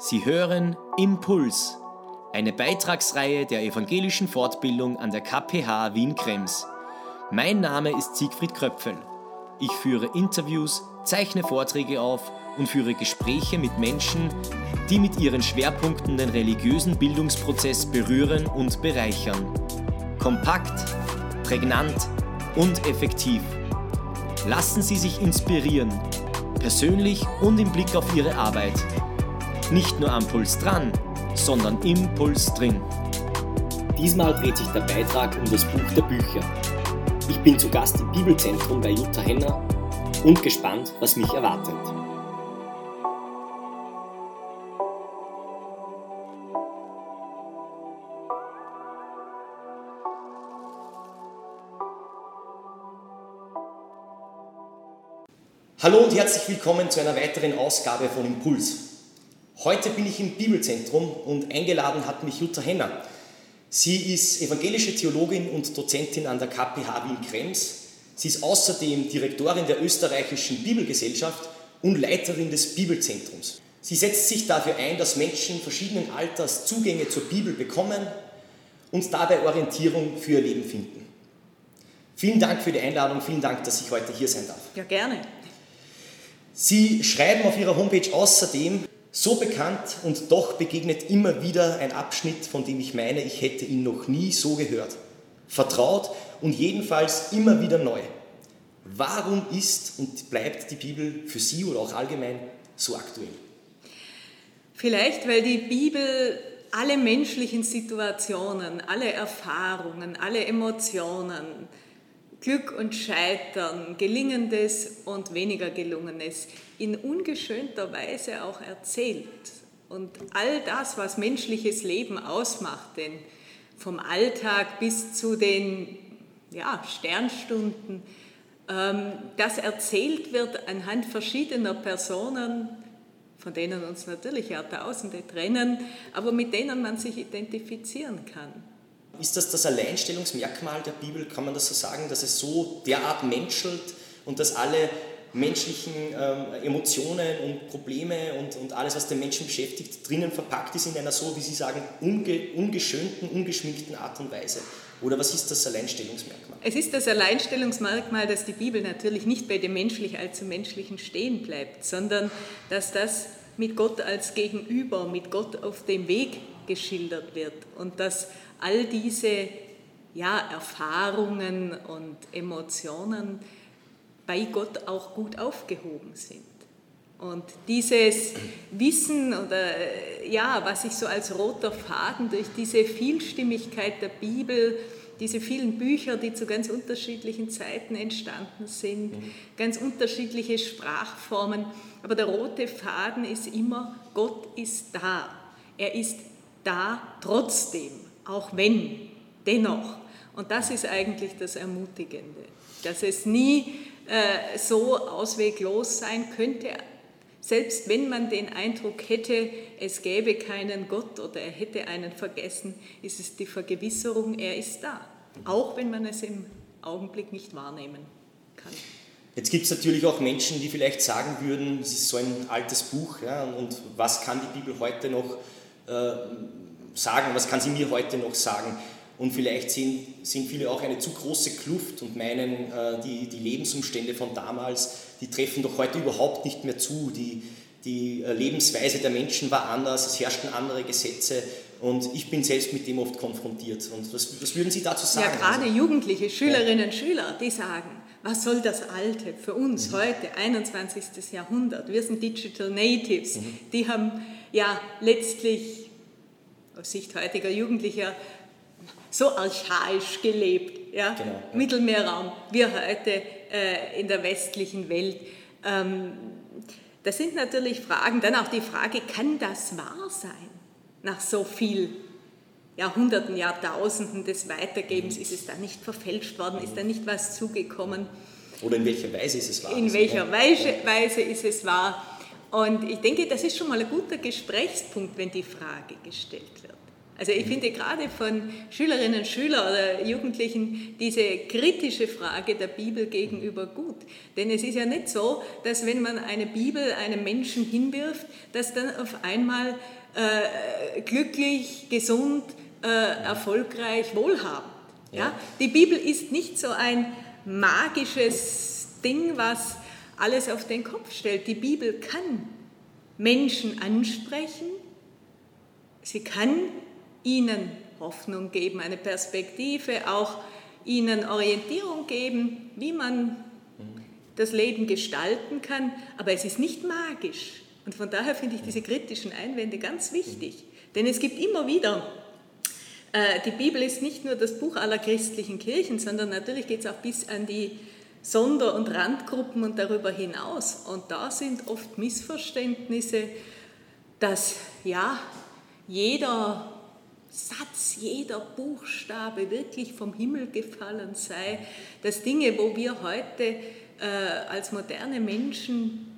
Sie hören Impuls, eine Beitragsreihe der evangelischen Fortbildung an der KPH Wien-Krems. Mein Name ist Siegfried Kröpfel. Ich führe Interviews, zeichne Vorträge auf und führe Gespräche mit Menschen, die mit ihren Schwerpunkten den religiösen Bildungsprozess berühren und bereichern. Kompakt, prägnant und effektiv. Lassen Sie sich inspirieren, persönlich und im Blick auf Ihre Arbeit. Nicht nur am Puls dran, sondern im Puls drin. Diesmal dreht sich der Beitrag um das Buch der Bücher. Ich bin zu Gast im Bibelzentrum bei Jutta Henner und gespannt, was mich erwartet. Hallo und herzlich willkommen zu einer weiteren Ausgabe von Impuls. Heute bin ich im Bibelzentrum und eingeladen hat mich Jutta Henner. Sie ist evangelische Theologin und Dozentin an der KPH Wien-Krems. Sie ist außerdem Direktorin der österreichischen Bibelgesellschaft und Leiterin des Bibelzentrums. Sie setzt sich dafür ein, dass Menschen verschiedenen Alters Zugänge zur Bibel bekommen und dabei Orientierung für ihr Leben finden. Vielen Dank für die Einladung, vielen Dank, dass ich heute hier sein darf. Ja, gerne. Sie schreiben auf Ihrer Homepage außerdem, so bekannt und doch begegnet immer wieder ein Abschnitt, von dem ich meine, ich hätte ihn noch nie so gehört. Vertraut und jedenfalls immer wieder neu. Warum ist und bleibt die Bibel für Sie oder auch allgemein so aktuell? Vielleicht, weil die Bibel alle menschlichen Situationen, alle Erfahrungen, alle Emotionen, Glück und Scheitern, Gelingendes und weniger Gelungenes in ungeschönter Weise auch erzählt. Und all das, was menschliches Leben ausmacht, denn vom Alltag bis zu den ja, Sternstunden, ähm, das erzählt wird anhand verschiedener Personen, von denen uns natürlich Jahrtausende trennen, aber mit denen man sich identifizieren kann. Ist das das Alleinstellungsmerkmal der Bibel? Kann man das so sagen, dass es so derart menschelt und dass alle menschlichen ähm, Emotionen und Probleme und, und alles, was den Menschen beschäftigt, drinnen verpackt ist in einer so, wie Sie sagen, unge, ungeschönten, ungeschminkten Art und Weise? Oder was ist das Alleinstellungsmerkmal? Es ist das Alleinstellungsmerkmal, dass die Bibel natürlich nicht bei dem menschlich allzu menschlichen stehen bleibt, sondern dass das mit Gott als Gegenüber, mit Gott auf dem Weg geschildert wird und dass all diese ja, Erfahrungen und Emotionen bei Gott auch gut aufgehoben sind. Und dieses Wissen oder ja, was sich so als roter Faden durch diese Vielstimmigkeit der Bibel, diese vielen Bücher, die zu ganz unterschiedlichen Zeiten entstanden sind, mhm. ganz unterschiedliche Sprachformen, aber der rote Faden ist immer, Gott ist da. Er ist da trotzdem auch wenn, dennoch. Und das ist eigentlich das Ermutigende, dass es nie äh, so ausweglos sein könnte, selbst wenn man den Eindruck hätte, es gäbe keinen Gott oder er hätte einen vergessen, ist es die Vergewisserung, er ist da, auch wenn man es im Augenblick nicht wahrnehmen kann. Jetzt gibt es natürlich auch Menschen, die vielleicht sagen würden, es ist so ein altes Buch ja, und was kann die Bibel heute noch äh, sagen, was kann sie mir heute noch sagen. Und vielleicht sehen, sehen viele auch eine zu große Kluft und meinen, äh, die, die Lebensumstände von damals, die treffen doch heute überhaupt nicht mehr zu. Die, die äh, Lebensweise der Menschen war anders, es herrschten andere Gesetze und ich bin selbst mit dem oft konfrontiert. Und was, was würden Sie dazu sagen? Ja, gerade also, Jugendliche, Schülerinnen und ja. Schüler, die sagen, was soll das Alte für uns mhm. heute, 21. Jahrhundert? Wir sind Digital Natives, mhm. die haben ja letztlich aus Sicht heutiger Jugendlicher so archaisch gelebt. Ja? Genau, ja. Mittelmeerraum, wir heute äh, in der westlichen Welt. Ähm, das sind natürlich Fragen. Dann auch die Frage, kann das wahr sein? Nach so viel Jahrhunderten, Jahrtausenden des Weitergebens, mhm. ist es da nicht verfälscht worden? Ist da nicht was zugekommen? Oder in welcher Weise ist es wahr? In welcher Weise, Weise ist es wahr? Und ich denke, das ist schon mal ein guter Gesprächspunkt, wenn die Frage gestellt wird. Also ich finde gerade von Schülerinnen und Schülern oder Jugendlichen diese kritische Frage der Bibel gegenüber gut. Denn es ist ja nicht so, dass wenn man eine Bibel einem Menschen hinwirft, dass dann auf einmal äh, glücklich, gesund, äh, erfolgreich, wohlhabend. Ja? Die Bibel ist nicht so ein magisches Ding, was alles auf den Kopf stellt. Die Bibel kann Menschen ansprechen, sie kann ihnen Hoffnung geben, eine Perspektive, auch ihnen Orientierung geben, wie man das Leben gestalten kann, aber es ist nicht magisch. Und von daher finde ich diese kritischen Einwände ganz wichtig. Denn es gibt immer wieder, äh, die Bibel ist nicht nur das Buch aller christlichen Kirchen, sondern natürlich geht es auch bis an die Sonder- und Randgruppen und darüber hinaus. Und da sind oft Missverständnisse, dass ja, jeder Satz, jeder Buchstabe wirklich vom Himmel gefallen sei, dass Dinge, wo wir heute äh, als moderne Menschen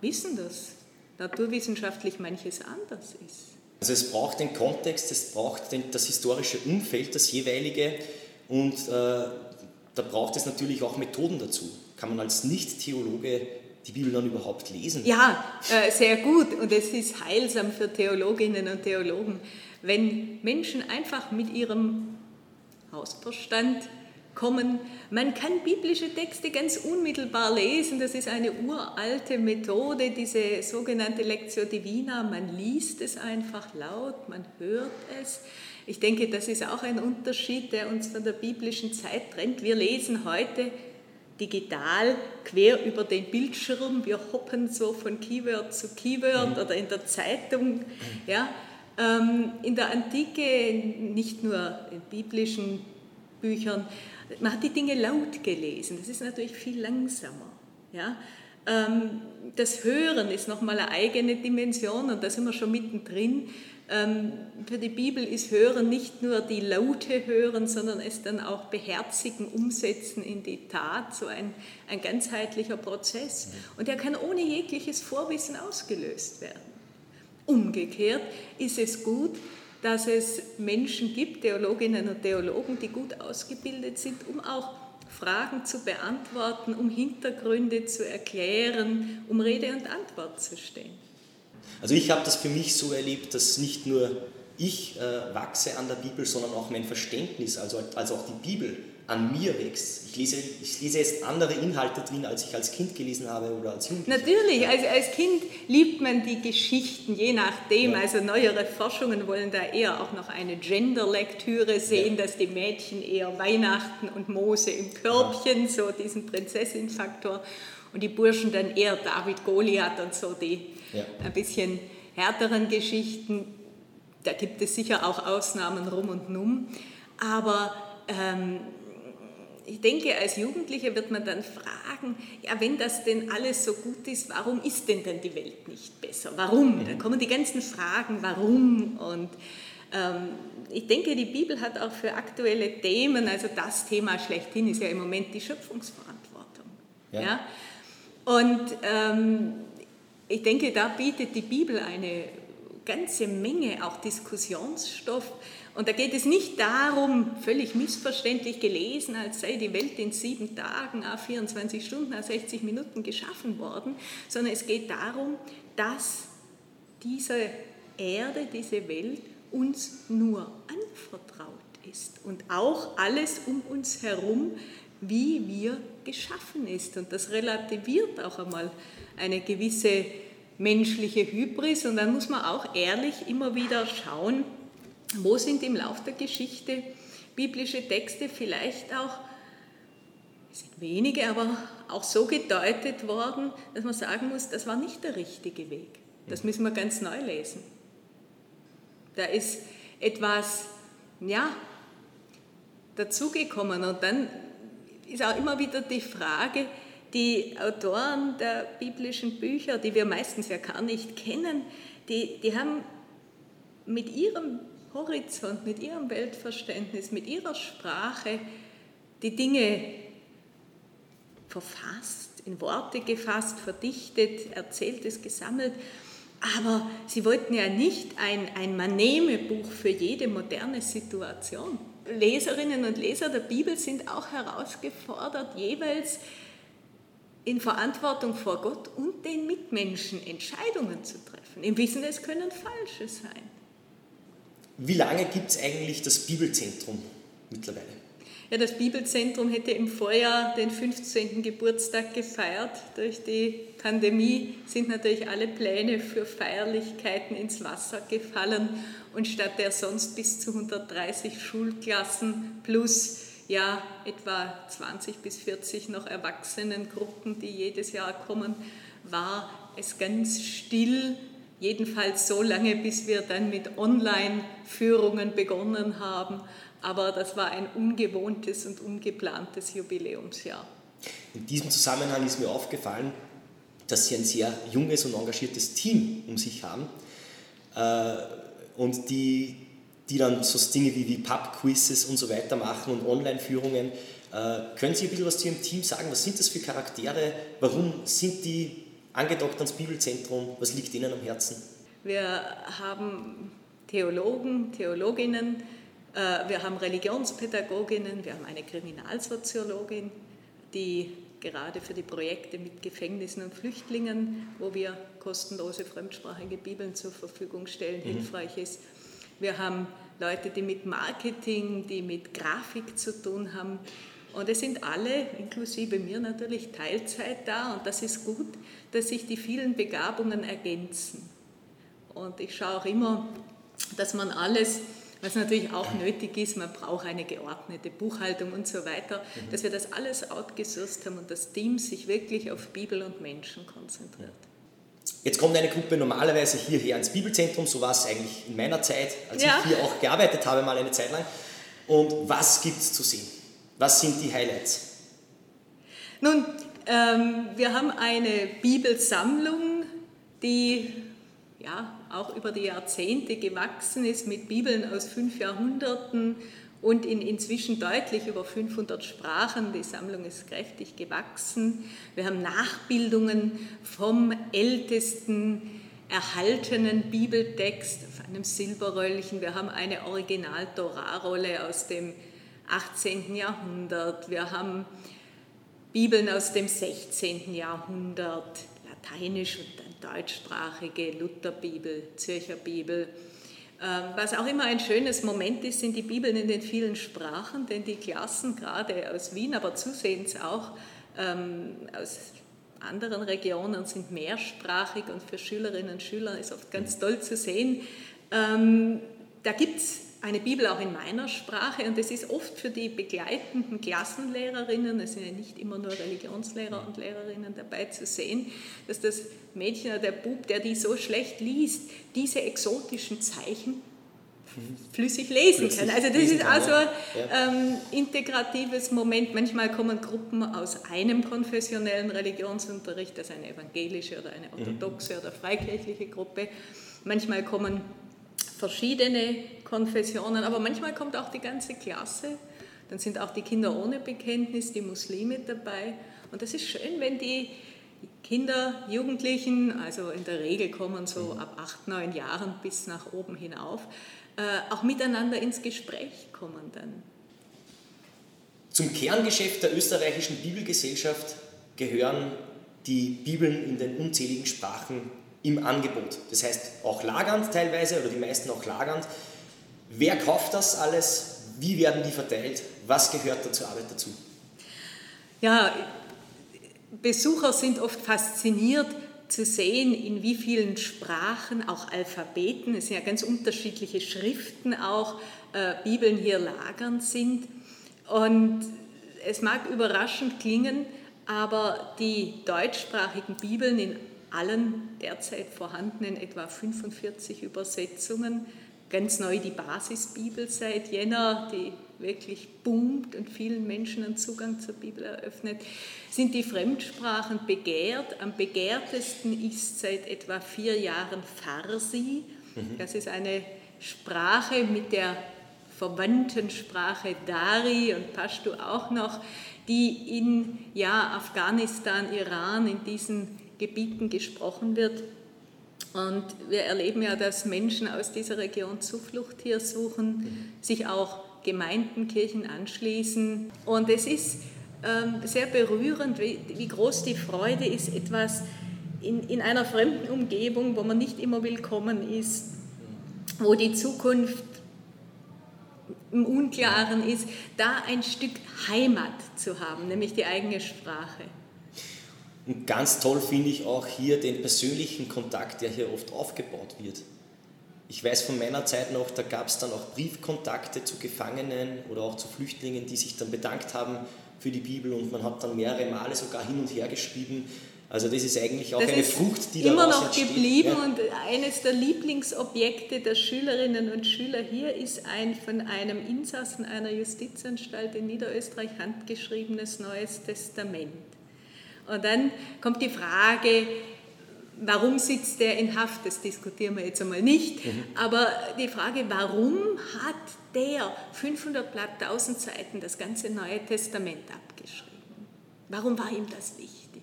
wissen, dass naturwissenschaftlich manches anders ist. Also es braucht den Kontext, es braucht den, das historische Umfeld, das jeweilige und äh, da braucht es natürlich auch Methoden dazu. Kann man als Nicht-Theologe die Bibel dann überhaupt lesen? Ja, äh, sehr gut und es ist heilsam für Theologinnen und Theologen, wenn Menschen einfach mit ihrem Hausverstand kommen. Man kann biblische Texte ganz unmittelbar lesen. Das ist eine uralte Methode, diese sogenannte Lectio Divina. Man liest es einfach laut, man hört es. Ich denke, das ist auch ein Unterschied, der uns von der biblischen Zeit trennt. Wir lesen heute digital quer über den Bildschirm. Wir hoppen so von Keyword zu Keyword oder in der Zeitung. Ja, in der Antike, nicht nur in biblischen Büchern, man hat die Dinge laut gelesen. Das ist natürlich viel langsamer. Ja? Ähm, das Hören ist nochmal eine eigene Dimension und da sind wir schon mittendrin. Ähm, für die Bibel ist Hören nicht nur die Laute hören, sondern es dann auch beherzigen, umsetzen in die Tat, so ein, ein ganzheitlicher Prozess. Und der kann ohne jegliches Vorwissen ausgelöst werden. Umgekehrt ist es gut, dass es Menschen gibt, Theologinnen und Theologen, die gut ausgebildet sind, um auch Fragen zu beantworten, um Hintergründe zu erklären, um Rede und Antwort zu stehen. Also ich habe das für mich so erlebt, dass nicht nur ich äh, wachse an der Bibel, sondern auch mein Verständnis, also, also auch die Bibel an mir wächst. Ich lese, ich lese jetzt andere Inhalte drin, als ich als Kind gelesen habe oder als Jugendlicher. Natürlich, also als Kind liebt man die Geschichten, je nachdem. Ja. Also neuere Forschungen wollen da eher auch noch eine Genderlektüre sehen, ja. dass die Mädchen eher Weihnachten und Mose im Körbchen, ja. so diesen Prinzessin-Faktor, und die Burschen dann eher David, Goliath und so die ein bisschen härteren Geschichten. Da gibt es sicher auch Ausnahmen rum und num. Aber ähm, ich denke, als Jugendlicher wird man dann fragen, ja, wenn das denn alles so gut ist, warum ist denn dann die Welt nicht besser? Warum? Dann kommen die ganzen Fragen, warum? Und ähm, ich denke, die Bibel hat auch für aktuelle Themen, also das Thema schlechthin ist ja im Moment die Schöpfungsverantwortung. Ja. ja? Und ähm, ich denke, da bietet die Bibel eine ganze Menge auch Diskussionsstoff und da geht es nicht darum, völlig missverständlich gelesen, als sei die Welt in sieben Tagen, 24 Stunden, 60 Minuten geschaffen worden, sondern es geht darum, dass diese Erde, diese Welt uns nur anvertraut ist und auch alles um uns herum, wie wir geschaffen ist. Und das relativiert auch einmal eine gewisse menschliche Hybris und dann muss man auch ehrlich immer wieder schauen, wo sind im Lauf der Geschichte biblische Texte vielleicht auch, es sind wenige, aber auch so gedeutet worden, dass man sagen muss, das war nicht der richtige Weg. Das müssen wir ganz neu lesen. Da ist etwas, ja, dazugekommen und dann ist auch immer wieder die Frage, die Autoren der biblischen Bücher, die wir meistens ja gar nicht kennen, die, die haben mit ihrem Horizont, mit ihrem Weltverständnis, mit ihrer Sprache die Dinge verfasst, in Worte gefasst, verdichtet, erzählt es, gesammelt. Aber sie wollten ja nicht ein, ein Manehme-Buch für jede moderne Situation. Leserinnen und Leser der Bibel sind auch herausgefordert, jeweils in Verantwortung vor Gott und den Mitmenschen Entscheidungen zu treffen. Im Wissen, es können falsche sein. Wie lange gibt es eigentlich das Bibelzentrum mittlerweile? Ja, das Bibelzentrum hätte im Vorjahr den 15. Geburtstag gefeiert. Durch die Pandemie sind natürlich alle Pläne für Feierlichkeiten ins Wasser gefallen und statt der sonst bis zu 130 Schulklassen plus ja, etwa 20 bis 40 noch Erwachsenengruppen, die jedes Jahr kommen, war es ganz still, jedenfalls so lange, bis wir dann mit Online-Führungen begonnen haben. Aber das war ein ungewohntes und ungeplantes Jubiläumsjahr. In diesem Zusammenhang ist mir aufgefallen, dass Sie ein sehr junges und engagiertes Team um sich haben äh, und die die dann so Dinge wie, wie Pub-Quizzes und so weiter machen und Online-Führungen. Äh, können Sie ein bisschen was zu Ihrem Team sagen? Was sind das für Charaktere? Warum sind die angedockt ans Bibelzentrum? Was liegt Ihnen am Herzen? Wir haben Theologen, Theologinnen, äh, wir haben Religionspädagoginnen, wir haben eine Kriminalsoziologin, die gerade für die Projekte mit Gefängnissen und Flüchtlingen, wo wir kostenlose fremdsprachige Bibeln zur Verfügung stellen, mhm. hilfreich ist. Wir haben Leute, die mit Marketing, die mit Grafik zu tun haben. Und es sind alle, inklusive mir natürlich, Teilzeit da. Und das ist gut, dass sich die vielen Begabungen ergänzen. Und ich schaue auch immer, dass man alles, was natürlich auch nötig ist, man braucht eine geordnete Buchhaltung und so weiter, mhm. dass wir das alles outgesourced haben und das Team sich wirklich auf Bibel und Menschen konzentriert. Jetzt kommt eine Gruppe normalerweise hierher ins Bibelzentrum, so war es eigentlich in meiner Zeit, als ja. ich hier auch gearbeitet habe, mal eine Zeit lang. Und was gibt es zu sehen? Was sind die Highlights? Nun, ähm, wir haben eine Bibelsammlung, die ja auch über die Jahrzehnte gewachsen ist mit Bibeln aus fünf Jahrhunderten und in inzwischen deutlich über 500 Sprachen. Die Sammlung ist kräftig gewachsen. Wir haben Nachbildungen vom ältesten erhaltenen Bibeltext auf einem Silberröllchen. Wir haben eine Original-Torah-Rolle aus dem 18. Jahrhundert. Wir haben Bibeln aus dem 16. Jahrhundert, lateinisch und dann deutschsprachige Lutherbibel, Zürcher Bibel. Ähm, was auch immer ein schönes Moment ist, sind die Bibeln in den vielen Sprachen, denn die Klassen, gerade aus Wien, aber zusehends auch ähm, aus anderen Regionen, sind mehrsprachig und für Schülerinnen und Schüler ist oft ganz toll zu sehen. Ähm, da gibt es eine Bibel auch in meiner Sprache und das ist oft für die begleitenden Klassenlehrerinnen, es sind ja nicht immer nur Religionslehrer und Lehrerinnen dabei zu sehen, dass das Mädchen oder der Bub, der die so schlecht liest, diese exotischen Zeichen flüssig lesen flüssig kann. Also das ist also ein ähm, integratives Moment. Manchmal kommen Gruppen aus einem konfessionellen Religionsunterricht, das eine evangelische oder eine orthodoxe mhm. oder freikirchliche Gruppe. Manchmal kommen verschiedene Konfessionen, aber manchmal kommt auch die ganze Klasse. Dann sind auch die Kinder ohne Bekenntnis, die Muslime dabei. Und das ist schön, wenn die Kinder, Jugendlichen, also in der Regel kommen so ab acht, neun Jahren bis nach oben hinauf, äh, auch miteinander ins Gespräch kommen dann. Zum Kerngeschäft der österreichischen Bibelgesellschaft gehören die Bibeln in den unzähligen Sprachen im Angebot. Das heißt auch lagernd teilweise oder die meisten auch lagernd. Wer kauft das alles? Wie werden die verteilt? Was gehört da zur Arbeit dazu? Ja, Besucher sind oft fasziniert zu sehen, in wie vielen Sprachen, auch Alphabeten, es sind ja ganz unterschiedliche Schriften auch, äh, Bibeln hier lagernd sind. Und es mag überraschend klingen, aber die deutschsprachigen Bibeln in allen derzeit vorhandenen etwa 45 Übersetzungen, ganz neu die Basisbibel seit Jänner, die wirklich boomt und vielen Menschen einen Zugang zur Bibel eröffnet, sind die Fremdsprachen begehrt. Am begehrtesten ist seit etwa vier Jahren Farsi. Mhm. Das ist eine Sprache mit der verwandten Sprache Dari und Pashto auch noch, die in ja, Afghanistan, Iran, in diesen Gebieten gesprochen wird. Und wir erleben ja, dass Menschen aus dieser Region Zuflucht hier suchen, sich auch Gemeinden, Kirchen anschließen. Und es ist ähm, sehr berührend, wie, wie, groß die Freude ist, etwas in, in einer fremden Umgebung, wo man nicht immer willkommen ist, wo die Zukunft im Unklaren ist, da ein Stück Heimat zu haben, nämlich die eigene Sprache. Und ganz toll finde ich auch hier den persönlichen Kontakt, der hier oft aufgebaut wird. Ich weiß von meiner Zeit noch, da gab es dann auch Briefkontakte zu Gefangenen oder auch zu Flüchtlingen, die sich dann bedankt haben für die Bibel und man hat dann mehrere Male sogar hin und her geschrieben. Also das ist eigentlich auch das eine Frucht, die da immer noch entsteht. geblieben ja. und eines der Lieblingsobjekte der Schülerinnen und Schüler hier ist ein von einem Insassen einer Justizanstalt in Niederösterreich handgeschriebenes Neues Testament. Und dann kommt die Frage, warum sitzt der in Haft? Das diskutieren wir jetzt einmal nicht. Mhm. Aber die Frage, warum hat der 500 Blatt, 1000 Seiten das ganze Neue Testament abgeschrieben? Warum war ihm das wichtig?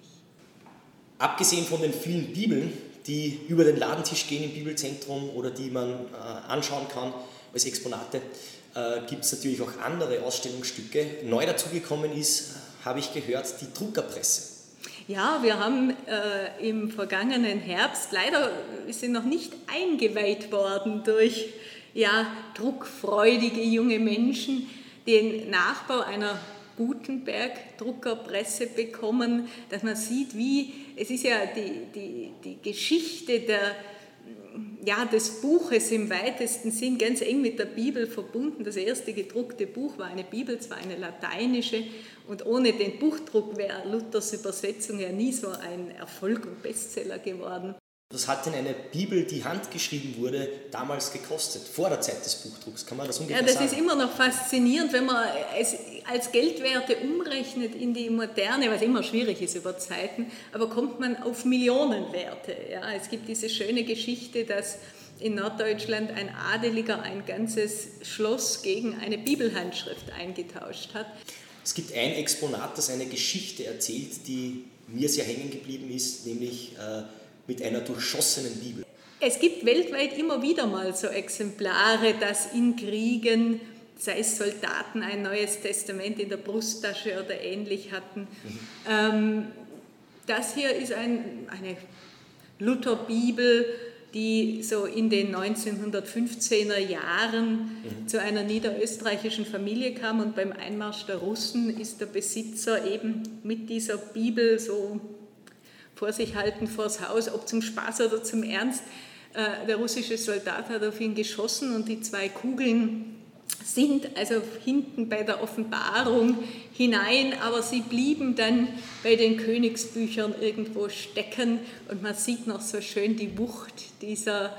Abgesehen von den vielen Bibeln, die über den Ladentisch gehen im Bibelzentrum oder die man äh, anschauen kann als Exponate, äh, gibt es natürlich auch andere Ausstellungsstücke. Neu dazugekommen ist, habe ich gehört, die Druckerpresse. Ja, wir haben äh, im vergangenen Herbst, leider sind noch nicht eingeweiht worden durch ja, druckfreudige junge Menschen, den Nachbau einer Gutenberg-Druckerpresse bekommen, dass man sieht, wie, es ist ja die, die, die Geschichte der, ja, des Buches im weitesten Sinn ganz eng mit der Bibel verbunden. Das erste gedruckte Buch war eine Bibel, zwar eine lateinische, und ohne den Buchdruck wäre Luthers Übersetzung ja nie so ein Erfolg und Bestseller geworden. Was hat denn eine Bibel, die handgeschrieben wurde, damals gekostet, vor der Zeit des Buchdrucks? Kann man das ungefähr sagen? Ja, das sagen? ist immer noch faszinierend, wenn man es als Geldwerte umrechnet in die Moderne, was immer schwierig ist über Zeiten, aber kommt man auf Millionenwerte. Ja, es gibt diese schöne Geschichte, dass in Norddeutschland ein Adeliger ein ganzes Schloss gegen eine Bibelhandschrift eingetauscht hat. Es gibt ein Exponat, das eine Geschichte erzählt, die mir sehr hängen geblieben ist, nämlich äh, mit einer durchschossenen Bibel. Es gibt weltweit immer wieder mal so Exemplare, dass in Kriegen, sei es Soldaten, ein neues Testament in der Brusttasche oder ähnlich hatten. Mhm. Ähm, das hier ist ein, eine Lutherbibel, die so in den 1915er Jahren mhm. zu einer niederösterreichischen Familie kam und beim Einmarsch der Russen ist der Besitzer eben mit dieser Bibel so vor sich halten vors Haus, ob zum Spaß oder zum Ernst. Äh, der russische Soldat hat auf ihn geschossen und die zwei Kugeln sind also hinten bei der Offenbarung hinein, aber sie blieben dann bei den Königsbüchern irgendwo stecken und man sieht noch so schön die Wucht dieser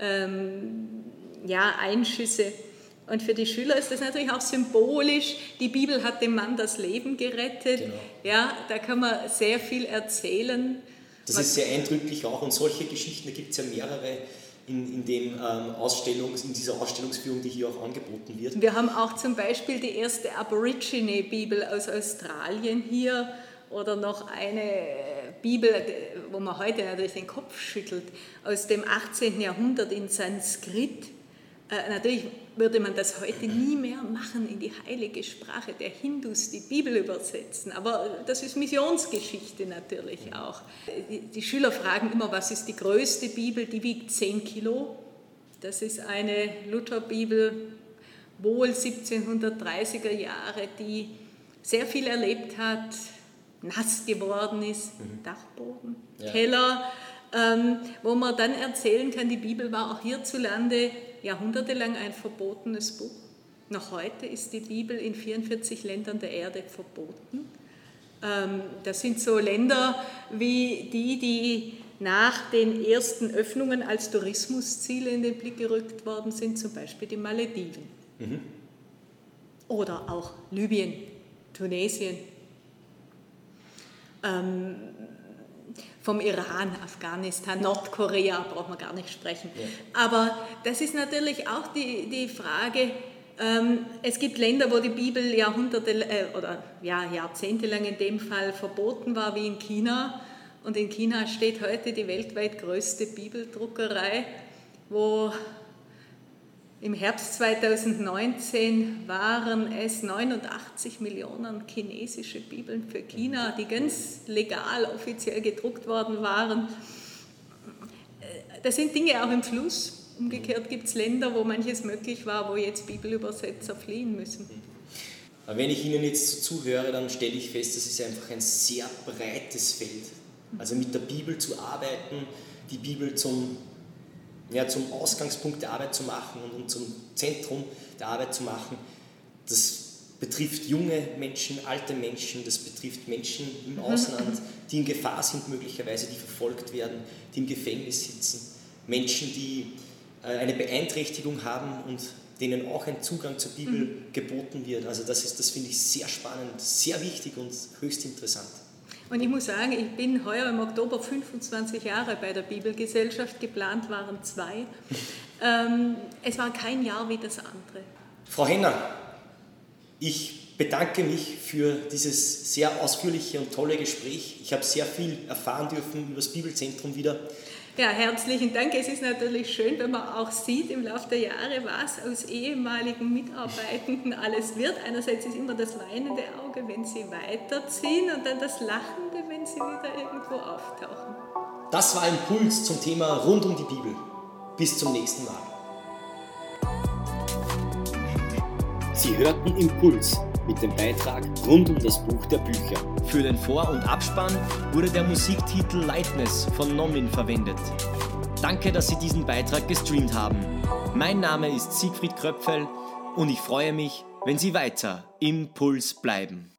ähm, ja, Einschüsse. Und für die Schüler ist das natürlich auch symbolisch. Die Bibel hat dem Mann das Leben gerettet. Genau. Ja, da kann man sehr viel erzählen. Das ist sehr eindrücklich auch und solche Geschichten, da gibt es ja mehrere in, in, dem, ähm, Ausstellungs-, in dieser Ausstellungsführung, die hier auch angeboten wird. Wir haben auch zum Beispiel die erste Aborigine-Bibel aus Australien hier oder noch eine Bibel, wo man heute natürlich den Kopf schüttelt, aus dem 18. Jahrhundert in Sanskrit. Äh, natürlich würde man das heute nie mehr machen, in die heilige Sprache der Hindus die Bibel übersetzen. Aber das ist Missionsgeschichte natürlich auch. Die Schüler fragen immer, was ist die größte Bibel? Die wiegt 10 Kilo. Das ist eine Lutherbibel, wohl 1730er Jahre, die sehr viel erlebt hat, nass geworden ist, mhm. Dachboden, ja. Keller, ähm, wo man dann erzählen kann, die Bibel war auch hierzulande jahrhundertelang ein verbotenes Buch. Noch heute ist die Bibel in 44 Ländern der Erde verboten. Ähm, das sind so Länder wie die, die nach den ersten Öffnungen als Tourismusziele in den Blick gerückt worden sind, zum Beispiel die Malediven. Mhm. Oder auch Libyen, Tunesien. Ähm, vom Iran, Afghanistan, Nordkorea braucht man gar nicht sprechen. Ja. Aber das ist natürlich auch die, die Frage, ähm, es gibt Länder, wo die Bibel Jahrhunderte äh, oder ja, Jahrzehnte lang in dem Fall verboten war, wie in China. Und in China steht heute die weltweit größte Bibeldruckerei, wo im Herbst 2019 waren es 89 Millionen chinesische Bibeln für China, die ganz legal offiziell gedruckt worden waren. Das sind Dinge auch im Fluss. Umgekehrt gibt es Länder, wo manches möglich war, wo jetzt Bibelübersetzer fliehen müssen. Wenn ich Ihnen jetzt zuhöre, dann stelle ich fest, das ist einfach ein sehr breites Feld. Also mit der Bibel zu arbeiten, die Bibel zum ja, zum Ausgangspunkt der Arbeit zu machen und, zum Zentrum der Arbeit zu machen. Das betrifft junge Menschen, alte Menschen, das betrifft Menschen im Ausland, die in Gefahr sind möglicherweise, die verfolgt werden, die im Gefängnis sitzen, Menschen, die äh, eine Beeinträchtigung haben und denen auch ein Zugang zur Bibel mhm. geboten wird. Also das ist, das finde ich sehr spannend, sehr wichtig und höchst interessant. Und ich muss sagen, ich bin heuer im Oktober 25 Jahre bei der Bibelgesellschaft, geplant waren zwei. Ähm, es war kein Jahr wie das andere. Frau Henner, ich bedanke mich für dieses sehr ausführliche und tolle Gespräch. Ich habe sehr viel erfahren dürfen über das Bibelzentrum wieder. Ja, herzlichen Dank. Es ist natürlich schön, wenn man auch sieht im Laufe der Jahre, was aus ehemaligen Mitarbeitenden alles wird. Einerseits ist immer das weinende Auge, wenn sie weiterziehen und dann das lachende, wenn sie wieder irgendwo auftauchen. Das war Impuls zum Thema rund um die Bibel. Bis zum nächsten Mal. Sie hörten Impuls mit dem Beitrag rund um das Buch der Bücher. Für den Vor- und Abspann wurde der Musiktitel Lightness von Nomin verwendet. Danke, dass Sie diesen Beitrag gestreamt haben. Mein Name ist Siegfried Kröpfel und ich freue mich, wenn Sie weiter im Puls bleiben.